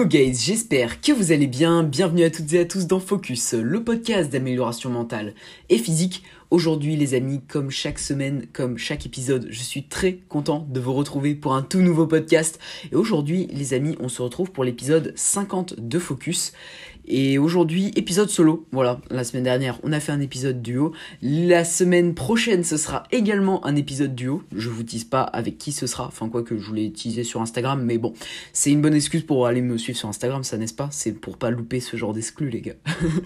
Yo guys, j'espère que vous allez bien. Bienvenue à toutes et à tous dans Focus, le podcast d'amélioration mentale et physique. Aujourd'hui les amis, comme chaque semaine, comme chaque épisode, je suis très content de vous retrouver pour un tout nouveau podcast. Et aujourd'hui les amis, on se retrouve pour l'épisode 50 de Focus. Et aujourd'hui, épisode solo. Voilà, la semaine dernière, on a fait un épisode duo. La semaine prochaine, ce sera également un épisode duo. Je vous tease pas avec qui ce sera. Enfin, quoi que je voulais teaser sur Instagram. Mais bon, c'est une bonne excuse pour aller me suivre sur Instagram, ça n'est-ce pas? C'est pour pas louper ce genre d'exclus, les gars.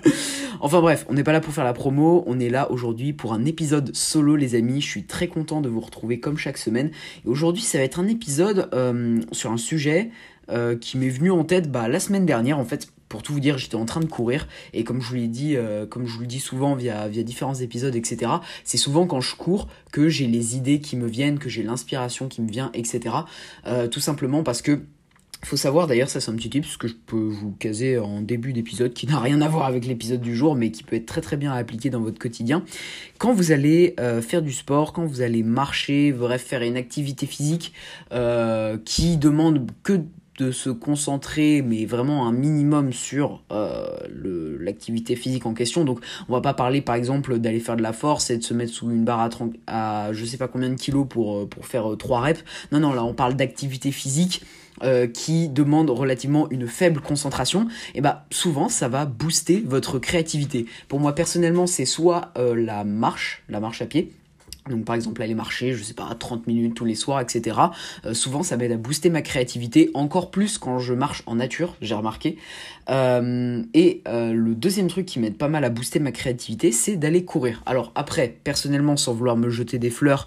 enfin bref, on n'est pas là pour faire la promo. On est là aujourd'hui pour un épisode solo, les amis. Je suis très content de vous retrouver comme chaque semaine. Et aujourd'hui, ça va être un épisode euh, sur un sujet. Euh, qui m'est venu en tête bah, la semaine dernière en fait pour tout vous dire, j'étais en train de courir et comme je vous l'ai dit, euh, comme je vous le dis souvent via, différents épisodes, etc. C'est souvent quand je cours que j'ai les idées qui me viennent, que j'ai l'inspiration qui me vient, etc. Euh, tout simplement parce que faut savoir d'ailleurs, ça c'est un petit tip, ce que je peux vous caser en début d'épisode, qui n'a rien à voir avec l'épisode du jour, mais qui peut être très très bien appliqué dans votre quotidien. Quand vous allez euh, faire du sport, quand vous allez marcher, bref, faire une activité physique qui demande que de se concentrer, mais vraiment un minimum sur euh, l'activité physique en question. Donc, on va pas parler par exemple d'aller faire de la force et de se mettre sous une barre à, je sais pas combien de kilos pour, euh, faire 3 euh, reps. Non, non, là on parle d'activité physique. Euh, qui demande relativement une faible concentration, et bah souvent ça va booster votre créativité. Pour moi personnellement, c'est soit la marche, la marche à pied, donc par exemple aller marcher, je sais pas, 30 minutes tous les soirs, etc. Euh, souvent ça m'aide à booster ma créativité, encore plus quand je marche en nature, j'ai remarqué. Euh, et euh, le deuxième truc qui m'aide pas mal à booster ma créativité, c'est d'aller courir. Alors après, personnellement, sans vouloir me jeter des fleurs,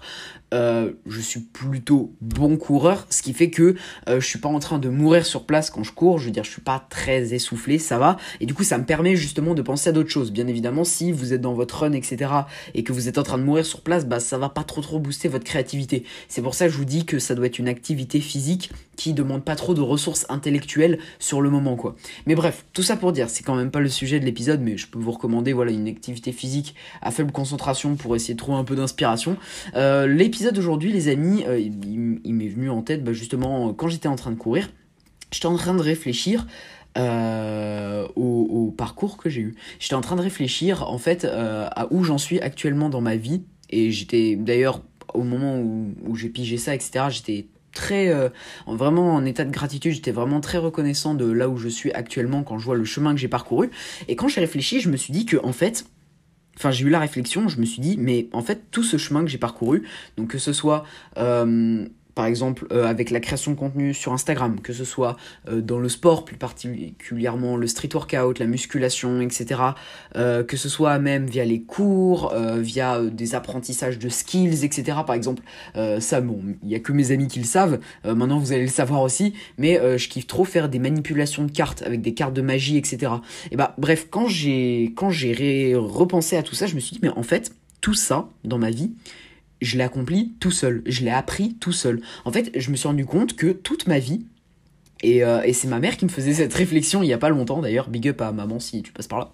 euh, je suis plutôt bon coureur, ce qui fait que euh, je suis pas en train de mourir sur place quand je cours, je veux dire je suis pas très essoufflé, ça va, et du coup ça me permet justement de penser à d'autres choses. Bien évidemment, si vous êtes dans votre run, etc., et que vous êtes en train de mourir sur place, bah ça va pas trop trop booster votre créativité. C'est pour ça que je vous dis que ça doit être une activité physique qui demande pas trop de ressources intellectuelles sur le moment quoi. Mais bref, tout ça pour dire, c'est quand même pas le sujet de l'épisode, mais je peux vous recommander voilà une activité physique à faible concentration pour essayer de trouver un peu d'inspiration. Euh, l'épisode d'aujourd'hui, les amis, euh, il, m'est venu en tête bah, justement quand j'étais en train de courir. J'étais en train de réfléchir euh, au, parcours que j'ai eu. J'étais en train de réfléchir en fait à où j'en suis actuellement dans ma vie. Et j'étais d'ailleurs au moment où j'ai pigé ça, etc. J'étais très vraiment en état de gratitude j'étais vraiment très reconnaissant de là où je suis actuellement quand je vois le chemin que j'ai parcouru. Et quand j'ai réfléchi je me suis dit que en fait enfin j'ai eu la réflexion, je me suis dit, mais en fait tout ce chemin que j'ai parcouru, donc que ce soit euh, par exemple euh, avec la création de contenu sur Instagram, que ce soit euh, dans le sport, plus particulièrement le street workout, la musculation, etc., euh, que ce soit même via les cours, via des apprentissages de skills, etc. Par exemple, ça, bon, il n'y a que mes amis qui le savent, maintenant vous allez le savoir aussi, mais je kiffe trop faire des manipulations de cartes avec des cartes de magie, etc. Et bah bref, quand j'ai quand j'ai repensé à tout ça, je me suis dit, mais en fait, tout ça dans ma vie, je l'ai accompli tout seul, je l'ai appris tout seul. En fait, je me suis rendu compte que toute ma vie, et, euh, et c'est ma mère qui me faisait cette réflexion il y a pas longtemps d'ailleurs, big up à maman si tu passes par là,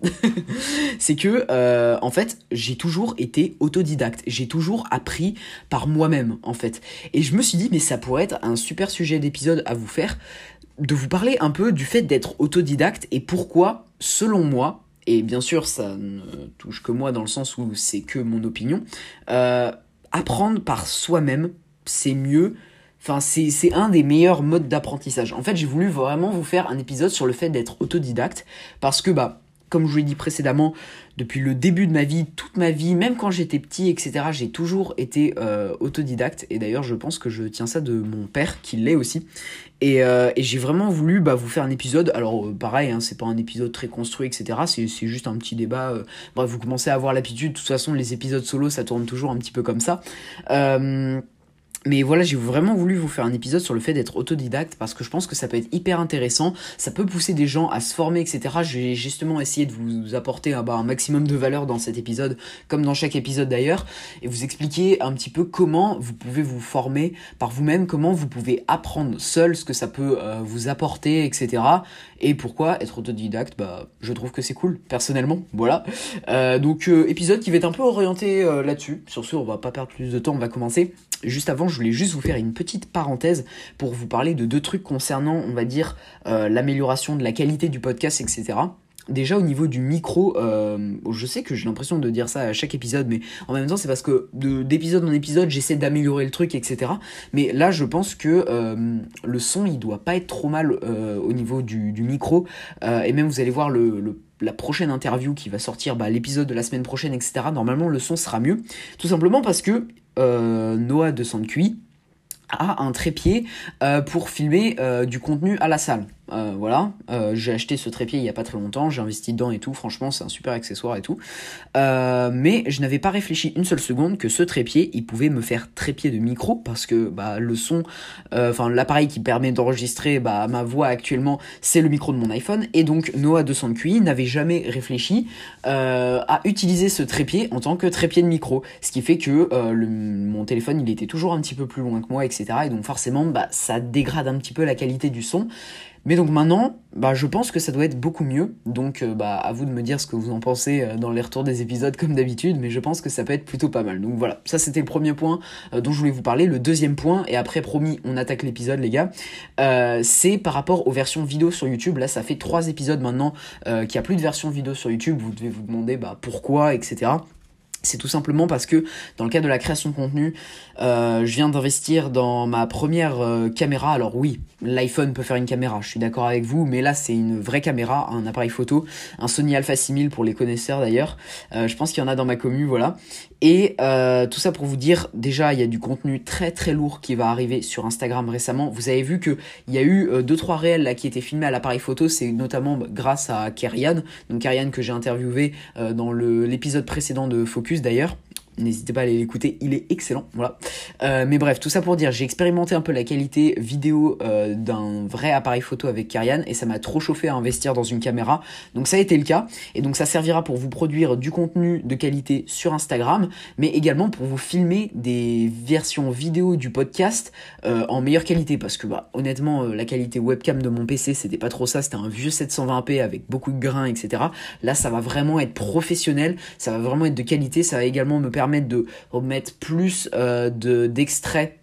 c'est que euh, en fait j'ai toujours été autodidacte, j'ai toujours appris par moi-même en fait. Et je me suis dit mais ça pourrait être un super sujet d'épisode à vous faire, de vous parler un peu du fait d'être autodidacte et pourquoi selon moi, et bien sûr ça ne touche que moi dans le sens où c'est que mon opinion, euh, apprendre par soi-même, c'est mieux. Enfin, c'est un des meilleurs modes d'apprentissage. En fait, j'ai voulu vraiment vous faire un épisode sur le fait d'être autodidacte. Parce que, bah, comme je vous l'ai dit précédemment, depuis le début de ma vie, toute ma vie, même quand j'étais petit, etc., j'ai toujours été euh, autodidacte. Et d'ailleurs, je pense que je tiens ça de mon père, qui l'est aussi. Et, euh, j'ai vraiment voulu bah, vous faire un épisode. Alors, euh, pareil, hein, c'est pas un épisode très construit, etc. C'est juste un petit débat. bref, vous commencez à avoir l'habitude. De toute façon, les épisodes solo, ça tourne toujours un petit peu comme ça. Mais voilà, j'ai vraiment voulu vous faire un épisode sur le fait d'être autodidacte parce que je pense que ça peut être hyper intéressant, ça peut pousser des gens à se former, etc. Je vais justement essayer de vous apporter bah, un maximum de valeur dans cet épisode, comme dans chaque épisode d'ailleurs, et vous expliquer un petit peu comment vous pouvez vous former par vous-même, comment vous pouvez apprendre seul ce que ça peut euh, vous apporter, etc. Et pourquoi être autodidacte, bah, je trouve que c'est cool, personnellement, voilà. Euh, donc, euh, épisode qui va être un peu orienté là-dessus. Sur ce, on va pas perdre plus de temps, on va commencer. Juste avant, je voulais juste vous faire une petite parenthèse pour vous parler de deux trucs concernant, on va dire, euh, l'amélioration de la qualité du podcast, etc. Déjà au niveau du micro, euh, je sais que j'ai l'impression de dire ça à chaque épisode, mais en même temps c'est parce que d'épisode en épisode j'essaie d'améliorer le truc, etc. Mais là je pense que euh, le son il doit pas être trop mal au niveau du, micro, et même vous allez voir la prochaine interview qui va sortir, bah, l'épisode de la semaine prochaine, etc. Normalement le son sera mieux, tout simplement parce que Noah de Sandcuy a un trépied euh, pour filmer euh, du contenu à la salle. Euh, voilà, euh, j'ai acheté ce trépied il y a pas très longtemps, j'ai investi dedans et tout, franchement c'est un super accessoire et tout. Euh, mais je n'avais pas réfléchi une seule seconde que ce trépied, il pouvait me faire trépied de micro parce que bah, le son, enfin l'appareil qui permet d'enregistrer bah, ma voix actuellement, c'est le micro de mon iPhone. Et donc Noah de QI n'avait jamais réfléchi à utiliser ce trépied en tant que trépied de micro. Ce qui fait que mon téléphone il était toujours un petit peu plus loin que moi, etc. Et donc forcément bah, ça dégrade un petit peu la qualité du son. Mais donc maintenant, bah, je pense que ça doit être beaucoup mieux. Donc euh, bah, à vous de me dire ce que vous en pensez euh, dans les retours des épisodes comme d'habitude, mais je pense que ça peut être plutôt pas mal. Donc voilà, ça c'était le premier point euh, dont je voulais vous parler. Le deuxième point, et après promis, on attaque l'épisode les gars, c'est par rapport aux versions vidéo sur YouTube. Là ça fait trois épisodes maintenant qu'il n'y a plus de version vidéo sur YouTube. Vous devez vous demander bah, pourquoi, etc. C'est tout simplement parce que dans le cadre de la création de contenu, euh, je viens d'investir dans ma première euh, caméra. Alors oui, l'iPhone peut faire une caméra, je suis d'accord avec vous, mais là c'est une vraie caméra, un appareil photo, un Sony Alpha 6000 pour les connaisseurs d'ailleurs. Euh, je pense qu'il y en a dans ma commune, voilà. Et tout ça pour vous dire, déjà il y a du contenu très très lourd qui va arriver sur Instagram récemment. Vous avez vu qu'il y a eu deux trois réels là qui étaient filmés à l'appareil photo, c'est notamment grâce à Kerian, donc Kerian que j'ai interviewé dans l'épisode précédent de Focus d'ailleurs. N'hésitez pas à aller l'écouter, il est excellent. Voilà. Euh, mais bref, tout ça pour dire, j'ai expérimenté un peu la qualité vidéo euh, d'un vrai appareil photo avec Karian et ça m'a trop chauffé à investir dans une caméra. Donc ça a été le cas et donc ça servira pour vous produire du contenu de qualité sur Instagram, mais également pour vous filmer des versions vidéo du podcast euh, en meilleure qualité parce que bah, honnêtement la qualité webcam de mon PC c'était pas trop ça, c'était un vieux 720p avec beaucoup de grains, etc. Là ça va vraiment être professionnel, ça va vraiment être de qualité, ça va également me permettre permettre de remettre plus euh, de d'extraits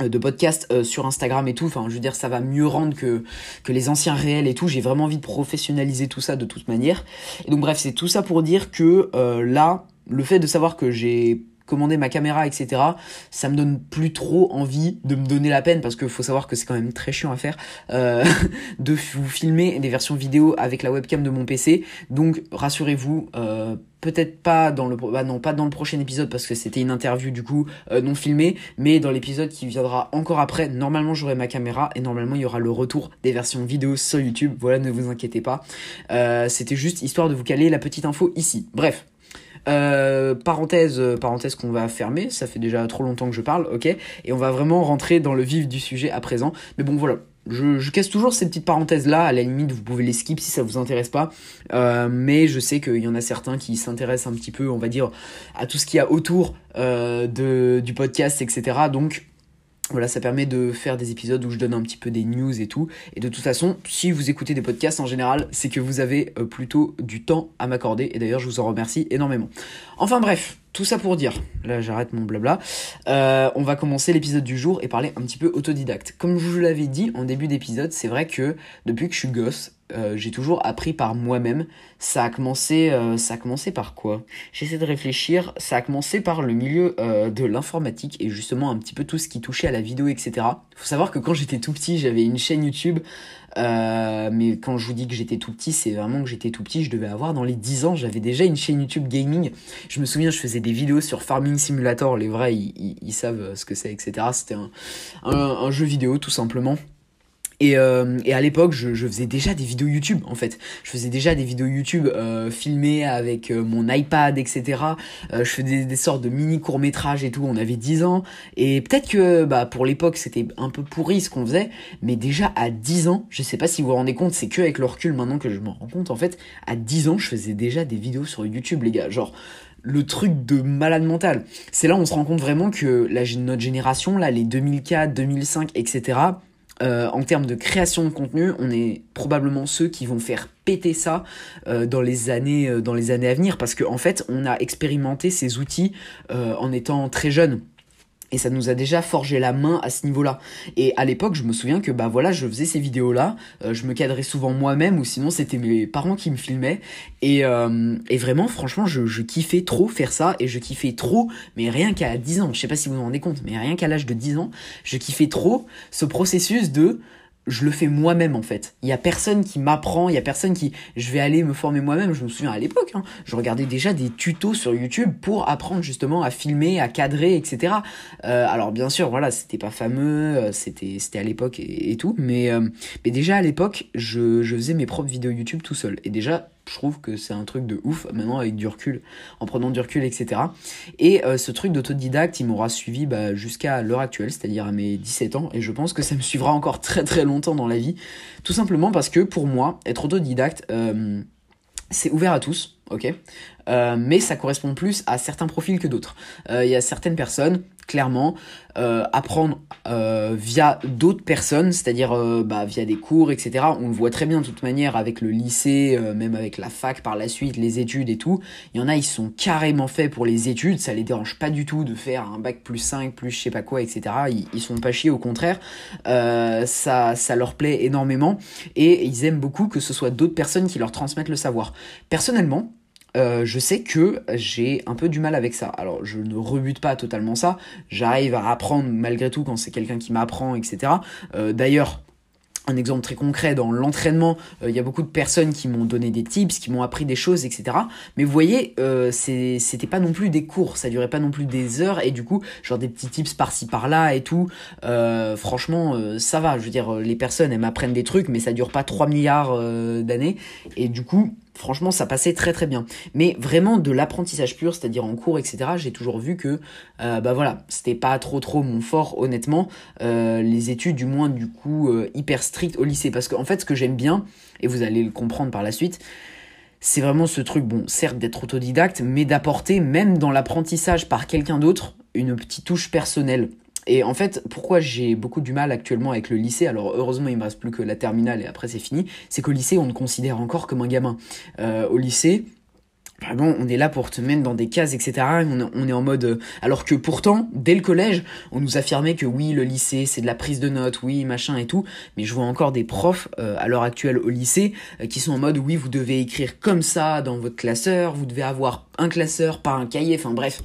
euh, de podcasts euh, sur Instagram et tout. Enfin, je veux dire, ça va mieux rendre que, que les anciens réels et tout. J'ai vraiment envie de professionnaliser tout ça de toute manière. Et donc, bref, c'est tout ça pour dire que là, le fait de savoir que j'ai commander ma caméra, etc. Ça me donne plus trop envie de me donner la peine parce qu'il faut savoir que c'est quand même très chiant à faire euh, de vous filmer des versions vidéo avec la webcam de mon PC. Donc rassurez-vous, euh, peut-être pas dans le bah pas dans le prochain épisode parce que c'était une interview du coup euh, non filmée mais dans l'épisode qui viendra encore après normalement j'aurai ma caméra et normalement il y aura le retour des versions vidéo sur YouTube voilà ne vous inquiétez pas c'était juste histoire de vous caler la petite info ici bref euh, parenthèse, euh, parenthèse qu'on va fermer, ça fait déjà trop longtemps que je parle, ok Et on va vraiment rentrer dans le vif du sujet à présent. Mais bon, voilà, je, casse toujours ces petites parenthèses là, à la limite vous pouvez les skip si ça vous intéresse pas, euh, mais je sais qu'il y en a certains qui s'intéressent un petit peu, on va dire, à tout ce qu'il y a autour du podcast, etc. Donc voilà, ça permet de faire des épisodes où je donne un petit peu des news et tout. Et de toute façon, si vous écoutez des podcasts en général, c'est que vous avez euh, plutôt du temps à m'accorder. Et d'ailleurs, je vous en remercie énormément. Enfin bref, tout ça pour dire, là j'arrête mon blabla, euh, on va commencer l'épisode du jour et parler un petit peu autodidacte. Comme je vous l'avais dit en début d'épisode, c'est vrai que depuis que je suis gosse, euh, j'ai toujours appris par moi-même. Ça a commencé, euh, ça commencé par quoi? J'essaie de réfléchir. Ça a commencé par le milieu de l'informatique et justement un petit peu tout ce qui touchait à la vidéo, etc. Faut savoir que quand j'étais tout petit, j'avais une chaîne YouTube euh, mais quand je vous dis que j'étais tout petit, c'est vraiment que j'étais tout petit. Je devais avoir dans les 10 ans, j'avais déjà une chaîne YouTube gaming. Je me souviens, je faisais des vidéos sur Farming Simulator. Les vrais, ils, savent ce que c'est, etc. C'était un jeu vidéo tout simplement. Et, euh, et à l'époque, je, je, faisais déjà des vidéos YouTube, en fait. Je faisais déjà des vidéos YouTube euh, filmées avec euh, mon iPad, etc. Euh, je faisais des, sortes de mini courts-métrages et tout. On avait 10 ans. Et peut-être que bah, pour l'époque, c'était un peu pourri ce qu'on faisait. Mais déjà à 10 ans, je sais pas si vous vous rendez compte, c'est que avec le recul maintenant que je m'en rends compte, en fait, à 10 ans, je faisais déjà des vidéos sur YouTube, les gars. Genre le truc de malade mental. C'est là où on se rend compte vraiment que la, notre génération, là, les 2004, 2005, etc., euh, en termes de création de contenu, on est probablement ceux qui vont faire péter ça euh, dans les années euh, dans les années à venir parce qu'en en fait, on a expérimenté ces outils en étant très jeune. Et ça nous a déjà forgé la main à ce niveau-là. Et à l'époque, je me souviens que bah voilà, je faisais ces vidéos-là, euh, je me cadrais souvent moi-même ou sinon c'était mes parents qui me filmaient. Et, euh, et vraiment, franchement, je, je, kiffais trop faire ça et je kiffais trop, mais rien qu'à 10 ans, je sais pas si vous vous rendez compte, mais rien qu'à l'âge de 10 ans, je kiffais trop ce processus de je le fais moi-même en fait. Il y a personne qui m'apprend, il y a personne qui je vais aller me former moi-même. Je me souviens à l'époque, hein, je regardais déjà des tutos sur YouTube pour apprendre justement à filmer, à cadrer, etc. Euh, alors bien sûr, voilà, c'était pas fameux, euh, c'était c'était à l'époque et, tout, mais euh, mais déjà à l'époque, je faisais mes propres vidéos YouTube tout seul. Et déjà je trouve que c'est un truc de ouf maintenant avec du recul, en prenant du recul, etc. Et euh, ce truc d'autodidacte, il m'aura suivi bah, jusqu'à l'heure actuelle, c'est-à-dire à mes 17 ans, et je pense que ça me suivra encore très très longtemps dans la vie, tout simplement parce que pour moi, être autodidacte, euh, c'est ouvert à tous, ok? Euh, mais ça correspond plus à certains profils que d'autres. Il y a certaines personnes clairement euh, apprendre euh, via d'autres personnes, c'est-à-dire euh, bah, via des cours, etc. On le voit très bien de toute manière avec le lycée, même avec la fac par la suite, les études et tout. Il y en a, ils sont carrément faits pour les études, ça les dérange pas du tout de faire un bac plus 5, plus je sais pas quoi, etc. Ils, ils sont pas chiés, au contraire, ça, ça leur plaît énormément et ils aiment beaucoup que ce soit d'autres personnes qui leur transmettent le savoir. Personnellement, euh, je sais que j'ai un peu du mal avec ça. Alors, je ne rebute pas totalement ça. J'arrive à apprendre malgré tout quand c'est quelqu'un qui m'apprend, etc. Euh, D'ailleurs, un exemple très concret dans l'entraînement, euh, il y a beaucoup de personnes qui m'ont donné des tips, qui m'ont appris des choses, etc. Mais vous voyez, c'était pas non plus des cours, ça durait pas non plus des heures, et du coup, genre des petits tips par-ci par-là et tout. Franchement, ça va. Je veux dire, les personnes, elles m'apprennent des trucs, mais ça dure pas 3 milliards d'années, et du coup, Franchement, ça passait très très bien. Mais vraiment de l'apprentissage pur, c'est-à-dire en cours, etc., j'ai toujours vu que, euh, bah voilà, c'était pas trop trop mon fort, honnêtement. Euh, les études, du moins, du coup, euh, hyper strictes au lycée. Parce qu'en fait, ce que j'aime bien, et vous allez le comprendre par la suite, c'est vraiment ce truc, bon, certes d'être autodidacte, mais d'apporter, même dans l'apprentissage par quelqu'un d'autre, une petite touche personnelle. Et en fait, pourquoi j'ai beaucoup du mal actuellement avec le lycée, alors heureusement il me reste plus que la terminale et après c'est fini, c'est qu'au lycée on te considère encore comme un gamin. Euh, au lycée, Vraiment, on est là pour te mettre dans des cases, etc. On, est en mode. Euh, alors que pourtant, dès le collège, on nous affirmait que oui, le lycée, c'est de la prise de notes, oui, machin et tout. Mais je vois encore des profs euh, à l'heure actuelle au lycée qui sont en mode oui, vous devez écrire comme ça dans votre classeur, vous devez avoir un classeur, pas un cahier. Enfin bref,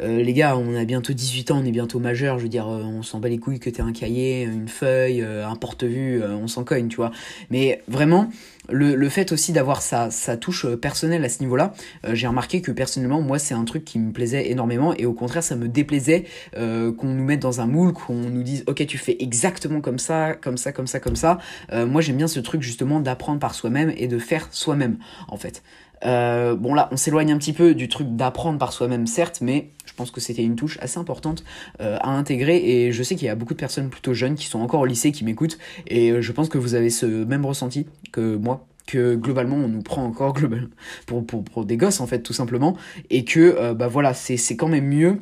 euh, les gars, on a bientôt 18 ans, on est bientôt majeur, je veux dire, euh, on s'en bat les couilles que t'aies un cahier, une feuille, euh, un porte-vue, on s'en cogne, tu vois. Mais vraiment, le, le fait aussi d'avoir sa, sa touche personnelle à ce niveau-là, j'ai remarqué que personnellement, moi, c'est un truc qui me plaisait énormément, et au contraire, ça me déplaisait qu'on nous mette dans un moule, qu'on nous dise, ok, tu fais exactement comme ça, comme ça, comme ça, comme ça. moi, j'aime bien ce truc justement d'apprendre par soi-même et de faire soi-même, en fait. Euh, bon là, on s'éloigne un petit peu du truc d'apprendre par soi-même, certes, mais je pense que c'était une touche assez importante euh, à intégrer et je sais qu'il y a beaucoup de personnes plutôt jeunes qui sont encore au lycée qui m'écoutent et euh, je pense que vous avez ce même ressenti que moi que globalement on nous prend encore global pour, pour, pour des gosses en fait tout simplement et que bah voilà c'est quand même mieux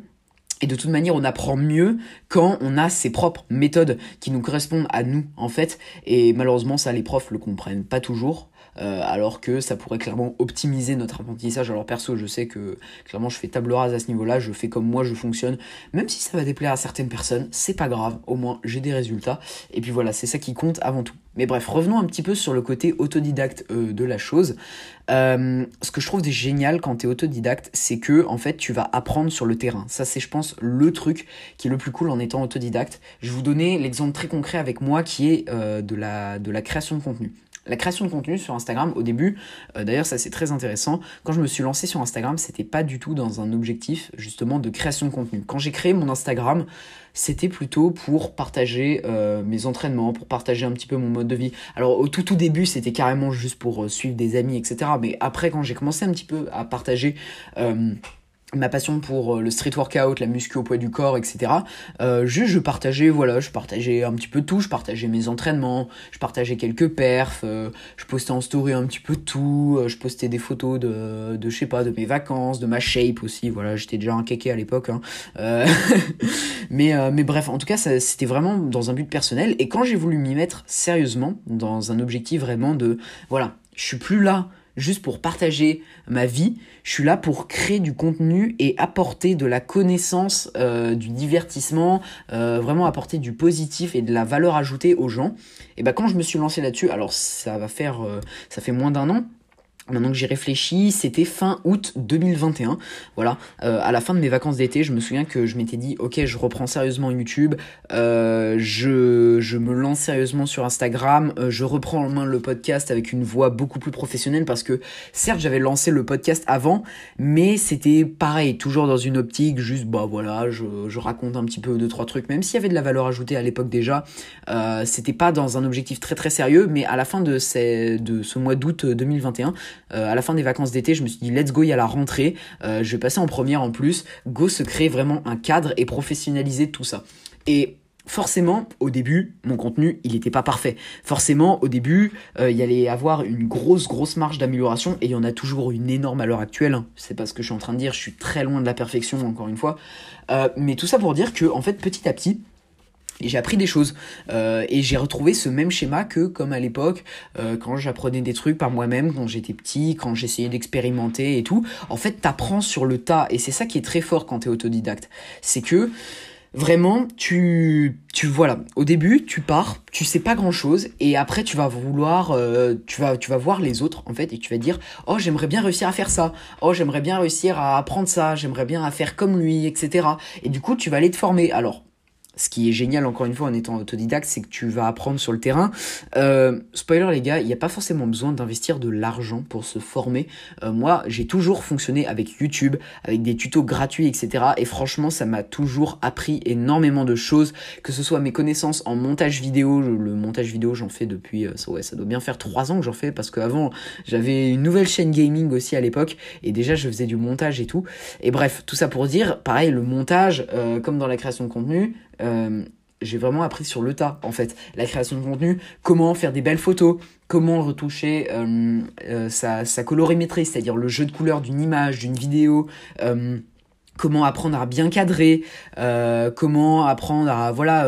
et de toute manière, on apprend mieux quand on a ses propres méthodes qui nous correspondent à nous, en fait. Et malheureusement, ça, les profs le comprennent pas toujours. Euh, alors que ça pourrait clairement optimiser notre apprentissage. Alors perso, je sais que clairement je fais table rase à ce niveau-là, je fais comme moi je fonctionne, même si ça va déplaire à certaines personnes, c'est pas grave, au moins j'ai des résultats. Et puis voilà, c'est ça qui compte avant tout. Mais bref, revenons un petit peu sur le côté autodidacte euh, de la chose. Euh, ce que je trouve génial quand tu es autodidacte, c'est que en fait tu vas apprendre sur le terrain. Ça c'est je pense le truc qui est le plus cool en étant autodidacte. Je vais vous donner l'exemple très concret avec moi qui est de, la, de la création de contenu. La création de contenu sur Instagram, au début, euh, d'ailleurs ça c'est très intéressant, quand je me suis lancé sur Instagram, c'était pas du tout dans un objectif justement de création de contenu. Quand j'ai créé mon Instagram, c'était plutôt pour partager euh, mes entraînements, pour partager un petit peu mon mode de vie. Alors au tout début c'était carrément juste pour euh, suivre des amis, etc. Mais après quand j'ai commencé un petit peu à partager ma passion pour euh, le street workout, la muscu au poids du corps, etc. Euh, juste je partageais, voilà, je partageais un petit peu tout, je partageais mes entraînements, je partageais quelques perfs, euh, je postais en story un petit peu tout, je postais des photos de, de je sais pas, de mes vacances, de ma shape aussi, voilà, j'étais déjà un kéké à l'époque, hein. mais, mais bref, en tout cas, c'était vraiment dans un but personnel, et quand j'ai voulu m'y mettre sérieusement, dans un objectif vraiment de, voilà, je suis plus là juste pour partager ma vie. Je suis là pour créer du contenu et apporter de la connaissance, euh, du divertissement, euh, vraiment apporter du positif et de la valeur ajoutée aux gens. Et ben quand je me suis lancé là-dessus, alors ça va faire, euh, ça fait moins d'un an, Maintenant que j'y réfléchis, c'était fin août 2021. Voilà, euh, à la fin de mes vacances d'été, je me souviens que je m'étais dit, ok, je reprends sérieusement YouTube, euh, je, je me lance sérieusement sur Instagram, euh, je reprends en main le podcast avec une voix beaucoup plus professionnelle parce que certes j'avais lancé le podcast avant, mais c'était pareil, toujours dans une optique, juste bah voilà, je, je raconte un petit peu deux trois trucs, même s'il y avait de la valeur ajoutée à l'époque déjà, c'était pas dans un objectif très très sérieux, mais à la fin de, ces, de ce mois d'août 2021, euh, à la fin des vacances d'été, je me suis dit let's go, il y a la rentrée, euh, je vais passer en première en plus, go se créer vraiment un cadre et professionnaliser tout ça. Et forcément, au début, mon contenu, il n'était pas parfait. Forcément, au début, euh, il y allait avoir une grosse, grosse marge d'amélioration, et il y en a toujours une énorme à l'heure actuelle. Hein. C'est pas ce que je suis en train de dire, je suis très loin de la perfection, encore une fois. mais tout ça pour dire que, en fait, petit à petit, et j'ai appris des choses. Euh, et j'ai retrouvé ce même schéma que comme à l'époque, euh, quand j'apprenais des trucs par moi-même, quand j'étais petit, quand j'essayais d'expérimenter et tout. En fait, t'apprends sur le tas. Et c'est ça qui est très fort quand t'es autodidacte. C'est que vraiment, tu, tu voilà, au début, tu pars, tu sais pas grand chose, et après, tu vas vouloir, euh, tu vas, tu vas voir les autres en fait, et tu vas dire, oh, j'aimerais bien réussir à faire ça, oh, j'aimerais bien réussir à apprendre ça, j'aimerais bien faire comme lui, etc. Et du coup, tu vas aller te former. Alors, ce qui est génial encore une fois en étant autodidacte, c'est que tu vas apprendre sur le terrain. Euh, spoiler les gars, il n'y a pas forcément besoin d'investir de l'argent pour se former. Euh, moi, j'ai toujours fonctionné avec YouTube, avec des tutos gratuits, etc. Et franchement, ça m'a toujours appris énormément de choses, que ce soit mes connaissances en montage vidéo. Le montage vidéo, j'en fais depuis, euh, ouais, ça doit bien faire trois ans que j'en fais parce qu'avant, j'avais une nouvelle chaîne gaming aussi à l'époque et déjà je faisais du montage et tout. Et bref, tout ça pour dire, pareil, le montage, comme dans la création de contenu, euh, j'ai vraiment appris sur le tas en fait. La création de contenu comment faire des belles photos comment retoucher euh, euh, sa, sa, colorimétrie c'est-à-dire le jeu de couleurs d'une image d'une vidéo comment apprendre à bien cadrer comment apprendre à voilà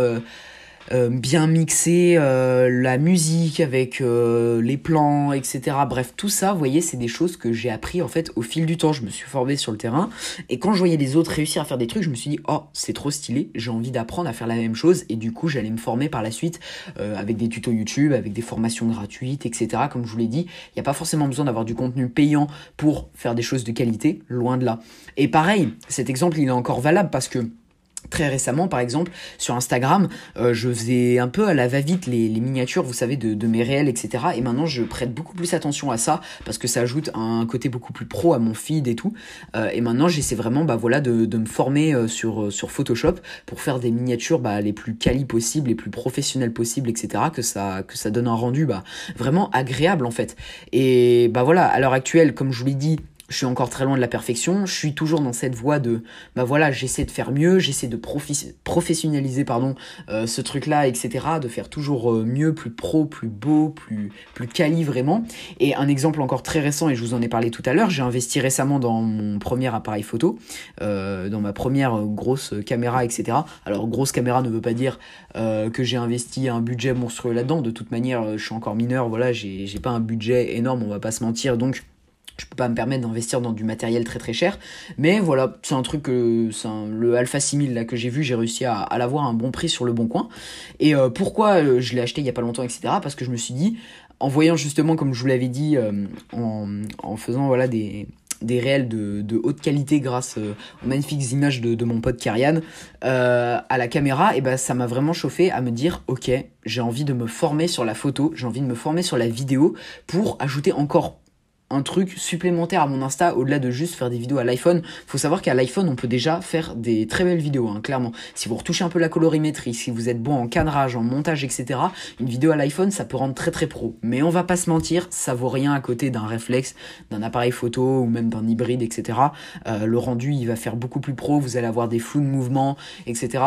euh, bien mixer euh, la musique avec euh, les plans, etc. Bref, tout ça, vous voyez, c'est des choses que j'ai appris en fait au fil du temps. Je me suis formé sur le terrain et quand je voyais les autres réussir à faire des trucs, je me suis dit oh c'est trop stylé, j'ai envie d'apprendre à faire la même chose et du coup j'allais me former par la suite avec des tutos YouTube, avec des formations gratuites, etc. Comme je vous l'ai dit, il n'y a pas forcément besoin d'avoir du contenu payant pour faire des choses de qualité, loin de là. Et pareil, cet exemple il est encore valable parce que Très récemment, par exemple, sur Instagram, euh, je faisais un peu à la va-vite les, miniatures, vous savez, de, mes réels, etc. Et maintenant, je prête beaucoup plus attention à ça parce que ça ajoute un côté beaucoup plus pro à mon feed et tout. Euh, et maintenant, j'essaie vraiment, bah voilà, de, me former euh, sur sur Photoshop pour faire des miniatures bah, les plus quali possibles, les plus professionnelles possibles, etc. Que ça que ça donne un rendu bah vraiment agréable en fait. Et bah voilà, à l'heure actuelle, comme je vous l'ai dit, je suis encore très loin de la perfection, je suis toujours dans cette voie de bah voilà, j'essaie de faire mieux, j'essaie de professionnaliser pardon euh, ce truc là, etc. de faire toujours euh, mieux, plus pro, plus beau, plus plus quali vraiment. Et un exemple encore très récent et je vous en ai parlé tout à l'heure, j'ai investi récemment dans mon premier appareil photo, euh, dans ma première grosse caméra, etc. Alors grosse caméra ne veut pas dire que j'ai investi un budget monstrueux là-dedans. De toute manière, je suis encore mineur, voilà, j'ai pas un budget énorme, on va pas se mentir, donc je peux pas me permettre d'investir dans du matériel très très cher. Mais voilà c'est un truc que le Alpha 6000 là que j'ai vu j'ai réussi à, l'avoir à un bon prix sur le bon coin. Et euh, pourquoi euh, je l'ai acheté il y a pas longtemps etc parce que je me suis dit en voyant justement comme je vous l'avais dit euh, en, faisant voilà des des réels de, haute qualité grâce aux magnifiques images de, mon pote Karian à la caméra et ben ça m'a vraiment chauffé à me dire ok j'ai envie de me former sur la photo j'ai envie de me former sur la vidéo pour ajouter encore un truc supplémentaire à mon Insta au-delà de juste faire des vidéos à l'iPhone. Faut savoir qu'à l'iPhone, on peut déjà faire des très belles vidéos, hein, clairement. Si vous retouchez un peu la colorimétrie, si vous êtes bon en cadrage, en montage, etc., une vidéo à l'iPhone, ça peut rendre très très pro. Mais on va pas se mentir, ça vaut rien à côté d'un réflexe, d'un appareil photo ou même d'un hybride, etc. Euh, le rendu, il va faire beaucoup plus pro, vous allez avoir des flous de mouvement, etc.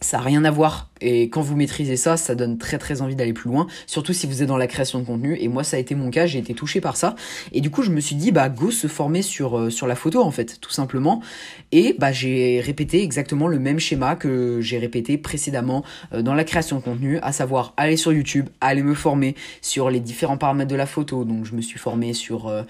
ça n'a rien à voir. Et quand vous maîtrisez ça, ça donne très très envie d'aller plus loin. Surtout si vous êtes dans la création de contenu. Et moi, ça a été mon cas. J'ai été touché par ça. Et du coup, je me suis dit, bah, go se former sur, euh, sur la photo, en fait, tout simplement. Et bah, j'ai répété exactement le même schéma que j'ai répété précédemment euh, dans la création de contenu, à savoir aller sur YouTube, aller me former sur les différents paramètres de la photo. Donc, je me suis formé sur... Euh,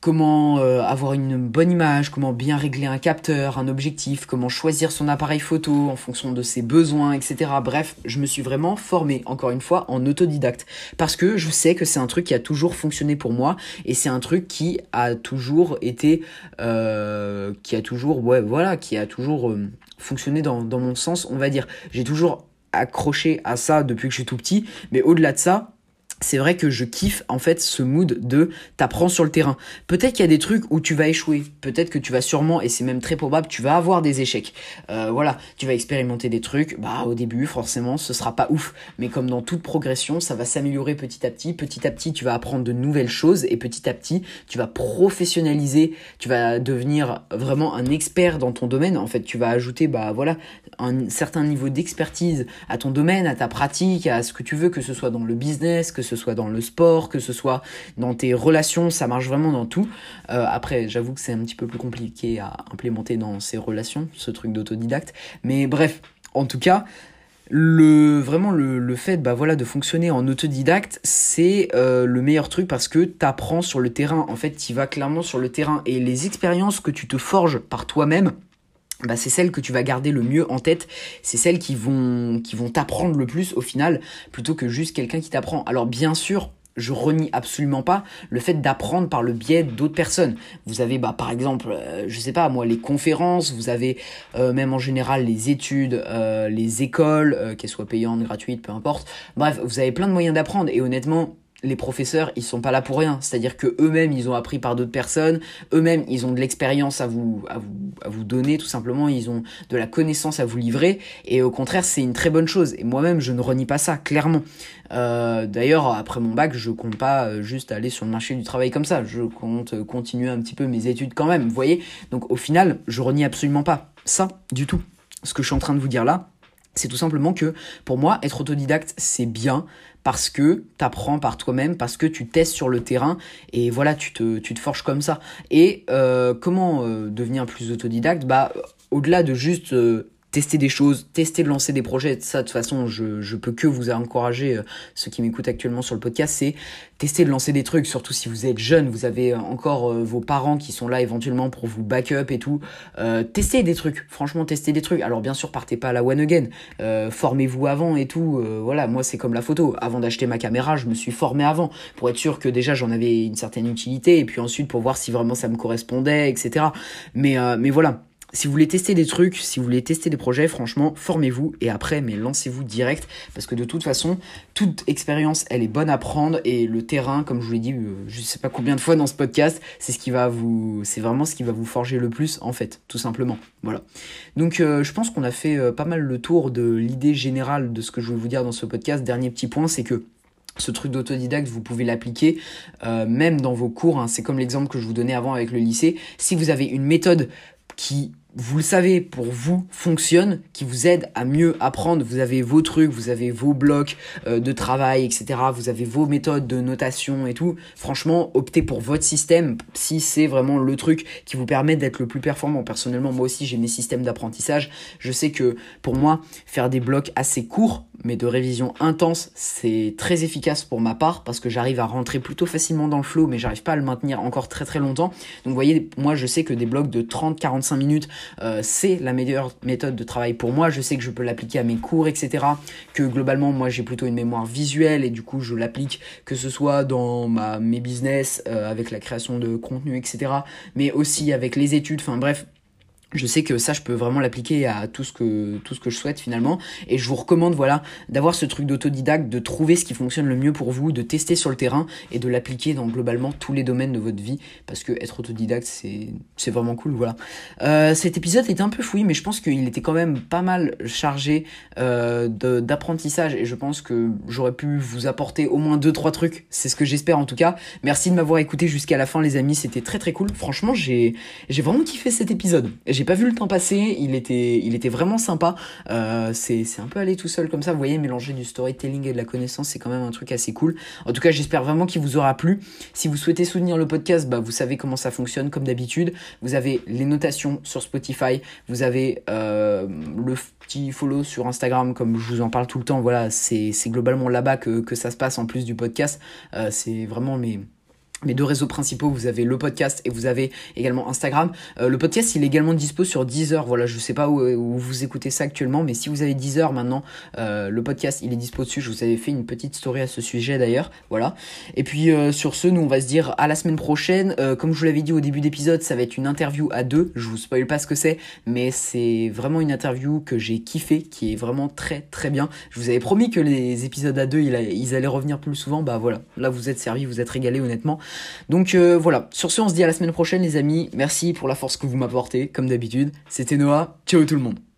comment euh, avoir une bonne image, comment bien régler un capteur, un objectif, comment choisir son appareil photo en fonction de ses besoins, etc. Bref, je me suis vraiment formé, encore une fois, en autodidacte. Parce que je sais que c'est un truc qui a toujours fonctionné pour moi et c'est un truc qui a toujours été... Euh, qui a toujours... Ouais, voilà, qui a toujours euh, fonctionné dans, dans mon sens, on va dire. J'ai toujours accroché à ça depuis que je suis tout petit, mais au-delà de ça, c'est vrai que je kiffe en fait ce mood de t'apprends sur le terrain. Peut-être qu'il y a des trucs où tu vas échouer, peut-être que tu vas sûrement, et c'est même très probable, tu vas avoir des échecs. Euh, voilà, tu vas expérimenter des trucs, bah au début forcément ce sera pas ouf, mais comme dans toute progression, ça va s'améliorer petit à petit, petit à petit tu vas apprendre de nouvelles choses et petit à petit tu vas professionnaliser, tu vas devenir vraiment un expert dans ton domaine. En fait, tu vas ajouter bah voilà un certain niveau d'expertise à ton domaine, à ta pratique, à ce que tu veux, que ce soit dans le business, que ce soit dans le sport, que ce soit dans tes relations, ça marche vraiment dans tout. Euh, après, j'avoue que c'est un petit peu plus compliqué à implémenter dans ces relations, ce truc d'autodidacte. Mais bref, en tout cas, le vraiment le, fait bah voilà de fonctionner en autodidacte c'est euh, le meilleur truc parce que tu apprends sur le terrain en fait tu vas clairement sur le terrain et les expériences que tu te forges par toi-même bah, c'est celles que tu vas garder le mieux en tête, c'est celles qui vont qui vont t'apprendre le plus au final, plutôt que juste quelqu'un qui t'apprend. Alors bien sûr, je renie absolument pas le fait d'apprendre par le biais d'autres personnes. Vous avez bah par exemple, euh, je sais pas moi, les conférences, vous avez euh, même en général les études, euh, les écoles, qu'elles soient payantes, gratuites, peu importe. Bref, vous avez plein de moyens d'apprendre et honnêtement, les professeurs, ils sont pas là pour rien. C'est-à-dire que eux-mêmes, ils ont appris par d'autres personnes. Eux-mêmes, ils ont de l'expérience à vous, à vous, à vous donner, tout simplement. Ils ont de la connaissance à vous livrer. Et au contraire, c'est une très bonne chose. Et moi-même, je ne renie pas ça, clairement. Euh, D'ailleurs, après mon bac, je compte pas euh, juste aller sur le marché du travail comme ça. Je compte continuer un petit peu mes études quand même. Vous voyez? Donc, au final, je renie absolument pas ça du tout. Ce que je suis en train de vous dire là, c'est tout simplement que pour moi, être autodidacte, c'est bien parce que tu apprends par toi-même, parce que tu testes sur le terrain et voilà, tu te, tu forges comme ça. Et euh, comment euh, devenir plus autodidacte? Bah, au-delà de juste euh, tester des choses, tester de lancer des projets. Ça, de toute façon, je, je peux que vous encourager, euh, ceux qui m'écoutent actuellement sur le podcast, c'est tester de lancer des trucs, surtout si vous êtes jeune, vous avez euh, encore euh, vos parents qui sont là éventuellement pour vous backup et tout. Euh, testez des trucs, franchement, testez des trucs. Alors bien sûr, partez pas à la one again, formez-vous avant et tout. voilà, moi c'est comme la photo. Avant d'acheter ma caméra, je me suis formé avant pour être sûr que déjà j'en avais une certaine utilité et puis ensuite pour voir si vraiment ça me correspondait, etc. Mais mais voilà si vous voulez tester des trucs, si vous voulez tester des projets, franchement, formez-vous et après, mais lancez-vous direct parce que de toute façon, toute expérience, elle est bonne à prendre et le terrain, comme je vous l'ai dit, euh, je sais pas combien de fois dans ce podcast, c'est ce qui va vous, c'est vraiment ce qui va vous forger le plus en fait, tout simplement. Voilà. Donc, euh, je pense qu'on a fait euh, pas mal le tour de l'idée générale de ce que je voulais vous dire dans ce podcast. Dernier petit point, c'est que ce truc d'autodidacte, vous pouvez l'appliquer même dans vos cours. Hein. C'est comme l'exemple que je vous donnais avant avec le lycée. Si vous avez une méthode qui vous le savez, pour vous, fonctionne, qui vous aide à mieux apprendre. Vous avez vos trucs, vous avez vos blocs euh, de travail, etc. Vous avez vos méthodes de notation et tout. Franchement, optez pour votre système si c'est vraiment le truc qui vous permet d'être le plus performant. Personnellement, moi aussi, j'ai mes systèmes d'apprentissage. Je sais que pour moi, faire des blocs assez courts, mais de révision intense, c'est très efficace pour ma part parce que j'arrive à rentrer plutôt facilement dans le flow, mais j'arrive pas à le maintenir encore très très longtemps. Donc vous voyez, moi je sais que des blocs de 30-45 minutes, euh, c'est la meilleure méthode de travail pour moi. Je sais que je peux l'appliquer à mes cours, etc. Que globalement, moi j'ai plutôt une mémoire visuelle et du coup je l'applique que ce soit dans ma, mes business, euh, avec la création de contenu, etc. Mais aussi avec les études, enfin bref je sais que ça je peux vraiment l'appliquer à tout ce que tout ce que je souhaite finalement. Et je vous recommande voilà d'avoir ce truc d'autodidacte de trouver ce qui fonctionne le mieux pour vous de tester sur le terrain et de l'appliquer dans globalement tous les domaines de votre vie. Parce que être autodidacte c'est c'est vraiment cool voilà. Euh, cet épisode était un peu fouillé mais je pense qu'il était quand même pas mal chargé euh, d'apprentissage. Et je pense que j'aurais pu vous apporter au moins deux trois trucs. C'est ce que j'espère en tout cas. Merci de m'avoir écouté jusqu'à la fin les amis. C'était très très cool. Franchement j'ai j'ai vraiment kiffé cet épisode j'ai pas vu le temps passer, il était, il était vraiment sympa. Euh, c'est un peu allé tout seul comme ça, vous voyez, mélanger du storytelling et de la connaissance, c'est quand même un truc assez cool. En tout cas, j'espère vraiment qu'il vous aura plu. Si vous souhaitez soutenir le podcast, bah, vous savez comment ça fonctionne, comme d'habitude. Vous avez les notations sur Spotify, vous avez euh, le petit follow sur Instagram, comme je vous en parle tout le temps. Voilà, c'est globalement là-bas que, que, ça se passe en plus du podcast. Euh, c'est vraiment mes mes deux réseaux principaux, vous avez le podcast et vous avez également Instagram. Euh, le podcast, il est également dispo sur Deezer. Voilà, je sais pas où, vous écoutez ça actuellement, mais si vous avez Deezer maintenant, euh, le podcast, il est dispo dessus. Je vous avais fait une petite story à ce sujet d'ailleurs. Voilà. Et puis euh, sur ce, nous on va se dire à la semaine prochaine. comme je vous l'avais dit au début d'épisode, ça va être une interview à deux. Je vous spoil pas ce que c'est, mais c'est vraiment une interview que j'ai kiffé, qui est vraiment très très bien. Je vous avais promis que les épisodes à deux, ils allaient revenir plus souvent. Bah voilà, là vous êtes servi, vous êtes régalé honnêtement. Donc euh, voilà, sur ce on se dit à la semaine prochaine les amis, merci pour la force que vous m'apportez, comme d'habitude, c'était Noah, ciao tout le monde